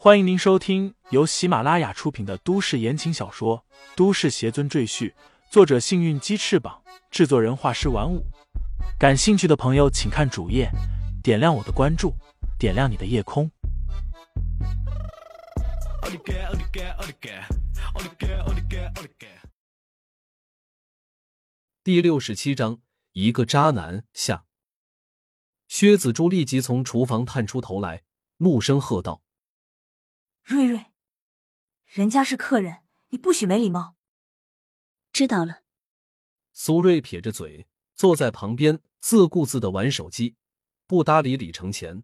欢迎您收听由喜马拉雅出品的都市言情小说《都市邪尊赘婿》，作者：幸运鸡翅膀，制作人：画师玩五。感兴趣的朋友，请看主页，点亮我的关注，点亮你的夜空。第六十七章，一个渣男下。薛子珠立即从厨房探出头来，怒声喝道：“瑞瑞，人家是客人，你不许没礼貌。”知道了。苏瑞撇着嘴，坐在旁边，自顾自的玩手机，不搭理李承前。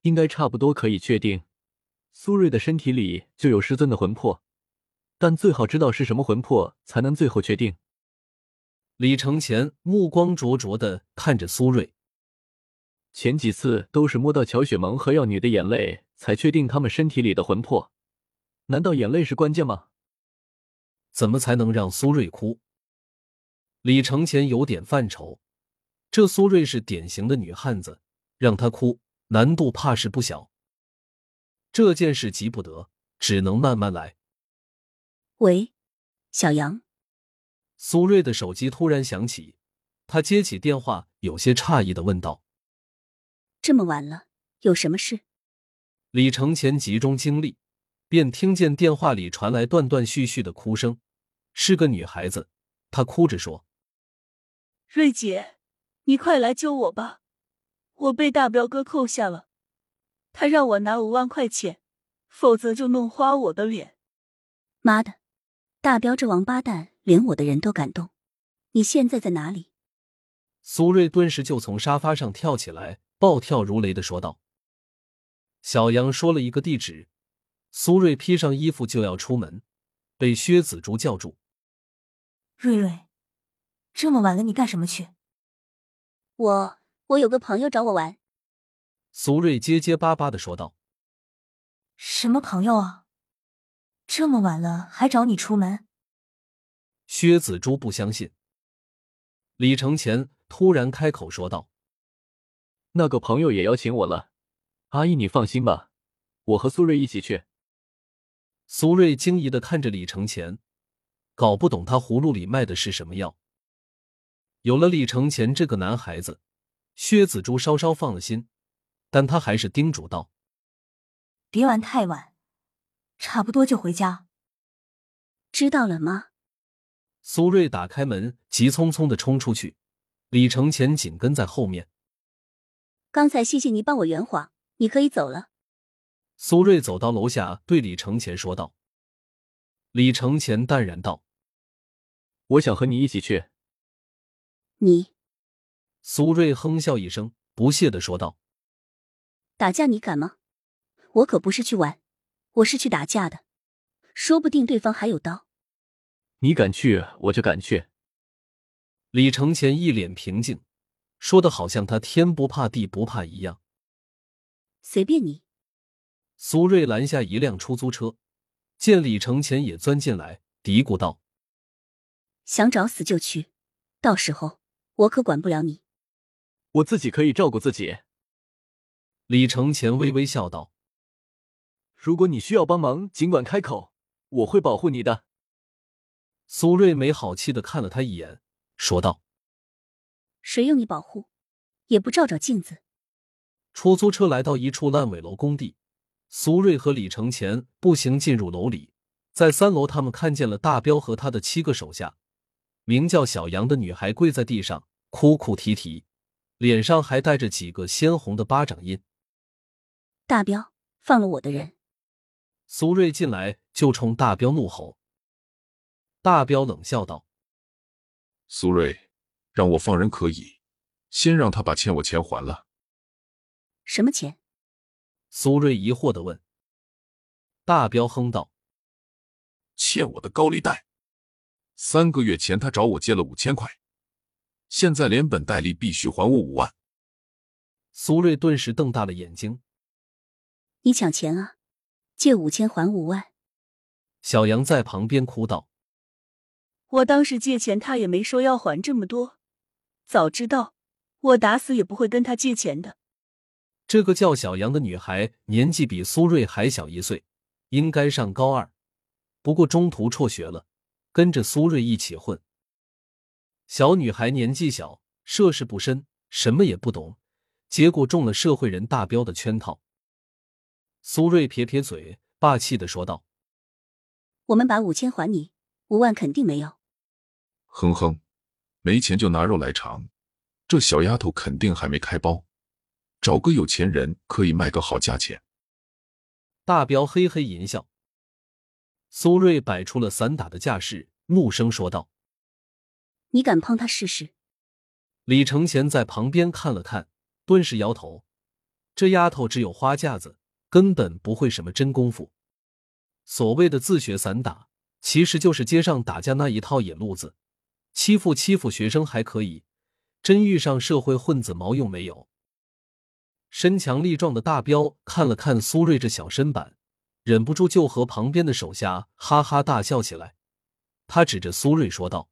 应该差不多可以确定，苏瑞的身体里就有师尊的魂魄，但最好知道是什么魂魄，才能最后确定。李承前目光灼灼的看着苏瑞。前几次都是摸到乔雪萌和药女的眼泪，才确定他们身体里的魂魄。难道眼泪是关键吗？怎么才能让苏瑞哭？李承前有点犯愁。这苏瑞是典型的女汉子，让她哭难度怕是不小。这件事急不得，只能慢慢来。喂，小杨。苏瑞的手机突然响起，他接起电话，有些诧异的问道。这么晚了，有什么事？李承前集中精力，便听见电话里传来断断续续的哭声，是个女孩子。她哭着说：“瑞姐，你快来救我吧！我被大彪哥扣下了，他让我拿五万块钱，否则就弄花我的脸。妈的，大彪这王八蛋，连我的人都敢动！你现在在哪里？”苏瑞顿时就从沙发上跳起来。暴跳如雷的说道：“小杨说了一个地址。”苏瑞披上衣服就要出门，被薛子竹叫住：“瑞瑞，这么晚了，你干什么去？”“我我有个朋友找我玩。”苏瑞结结巴巴的说道。“什么朋友啊？这么晚了还找你出门？”薛子珠不相信。李承前突然开口说道。那个朋友也邀请我了，阿姨你放心吧，我和苏瑞一起去。苏瑞惊疑的看着李承前，搞不懂他葫芦里卖的是什么药。有了李承前这个男孩子，薛子珠稍稍放了心，但他还是叮嘱道：“别玩太晚，差不多就回家。”知道了吗？苏瑞打开门，急匆匆的冲出去，李承前紧跟在后面。刚才谢谢你帮我圆谎，你可以走了。苏瑞走到楼下，对李承前说道。李承前淡然道：“我想和你一起去。”你？苏瑞哼笑一声，不屑的说道：“打架你敢吗？我可不是去玩，我是去打架的，说不定对方还有刀。你敢去，我就敢去。”李承前一脸平静。说的好像他天不怕地不怕一样。随便你。苏瑞拦下一辆出租车，见李承前也钻进来，嘀咕道：“想找死就去，到时候我可管不了你。我自己可以照顾自己。”李承前微微笑道：“如果你需要帮忙，尽管开口，我会保护你的。”苏瑞没好气的看了他一眼，说道。谁用你保护？也不照照镜子。出租车来到一处烂尾楼工地，苏瑞和李承前步行进入楼里，在三楼，他们看见了大彪和他的七个手下，名叫小杨的女孩跪在地上哭哭啼啼，脸上还带着几个鲜红的巴掌印。大彪，放了我的人！苏瑞进来就冲大彪怒吼。大彪冷笑道：“苏瑞。”让我放人可以，先让他把欠我钱还了。什么钱？苏瑞疑惑的问。大彪哼道：“欠我的高利贷。三个月前他找我借了五千块，现在连本带利必须还我五万。”苏瑞顿时瞪大了眼睛：“你抢钱啊？借五千还五万？”小杨在旁边哭道：“我当时借钱，他也没说要还这么多。”早知道，我打死也不会跟他借钱的。这个叫小杨的女孩年纪比苏瑞还小一岁，应该上高二，不过中途辍学了，跟着苏瑞一起混。小女孩年纪小，涉世不深，什么也不懂，结果中了社会人大彪的圈套。苏瑞撇撇嘴，霸气的说道：“我们把五千还你，五万肯定没有。”哼哼，没钱就拿肉来尝，这小丫头肯定还没开包。找个有钱人可以卖个好价钱。大彪嘿嘿淫笑。苏瑞摆出了散打的架势，怒声说道：“你敢碰他试试？”李承前在旁边看了看，顿时摇头：“这丫头只有花架子，根本不会什么真功夫。所谓的自学散打，其实就是街上打架那一套野路子，欺负欺负学生还可以，真遇上社会混子，毛用没有。”身强力壮的大彪看了看苏瑞这小身板，忍不住就和旁边的手下哈哈大笑起来。他指着苏瑞说道：“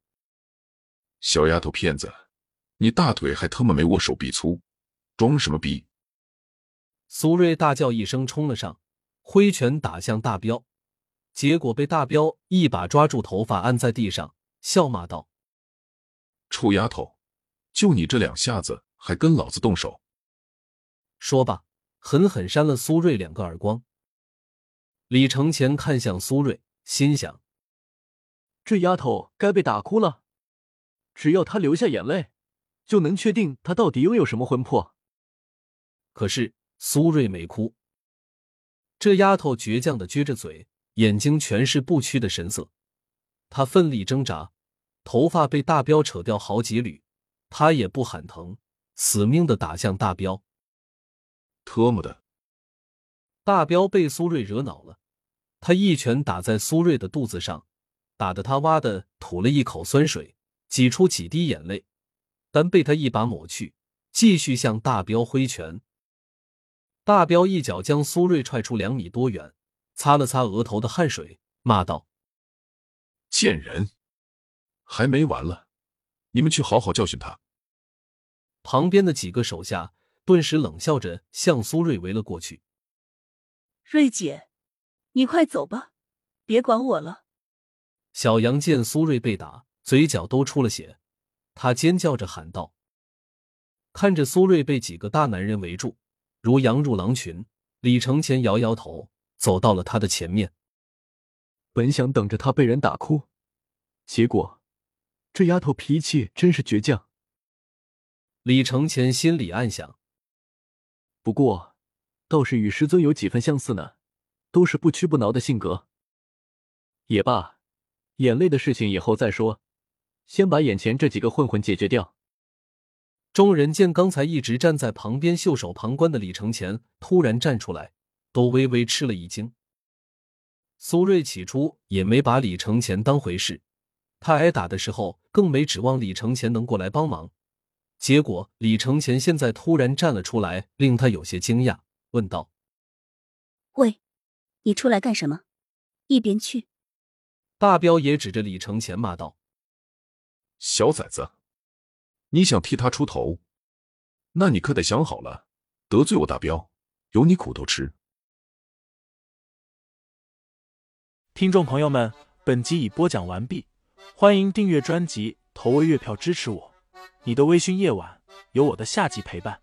小丫头片子，你大腿还他妈没我手臂粗，装什么逼？”苏瑞大叫一声，冲了上，挥拳打向大彪，结果被大彪一把抓住头发，按在地上，笑骂道：“臭丫头，就你这两下子，还跟老子动手！”说罢，狠狠扇了苏瑞两个耳光。李承前看向苏瑞，心想：这丫头该被打哭了。只要她流下眼泪，就能确定她到底拥有什么魂魄。可是苏瑞没哭。这丫头倔强的撅着嘴，眼睛全是不屈的神色。她奋力挣扎，头发被大彪扯掉好几缕，她也不喊疼，死命的打向大彪。特么的！大彪被苏瑞惹恼了，他一拳打在苏瑞的肚子上，打得他哇的吐了一口酸水，挤出几滴眼泪，但被他一把抹去，继续向大彪挥拳。大彪一脚将苏瑞踹出两米多远，擦了擦额头的汗水，骂道：“贱人，还没完了！你们去好好教训他。”旁边的几个手下。顿时冷笑着向苏瑞围了过去。瑞姐，你快走吧，别管我了。小杨见苏瑞被打，嘴角都出了血，他尖叫着喊道：“看着苏瑞被几个大男人围住，如羊入狼群。”李承前摇摇头，走到了他的前面。本想等着他被人打哭，结果这丫头脾气真是倔强。李承前心里暗想。不过，倒是与师尊有几分相似呢，都是不屈不挠的性格。也罢，眼泪的事情以后再说，先把眼前这几个混混解决掉。众人见刚才一直站在旁边袖手旁观的李承前突然站出来，都微微吃了一惊。苏瑞起初也没把李承前当回事，他挨打的时候更没指望李承前能过来帮忙。结果，李承前现在突然站了出来，令他有些惊讶，问道：“喂，你出来干什么？一边去！”大彪也指着李承前骂道：“小崽子，你想替他出头，那你可得想好了，得罪我大彪，有你苦头吃。”听众朋友们，本集已播讲完毕，欢迎订阅专辑，投喂月票支持我。你的微醺夜晚，有我的夏季陪伴。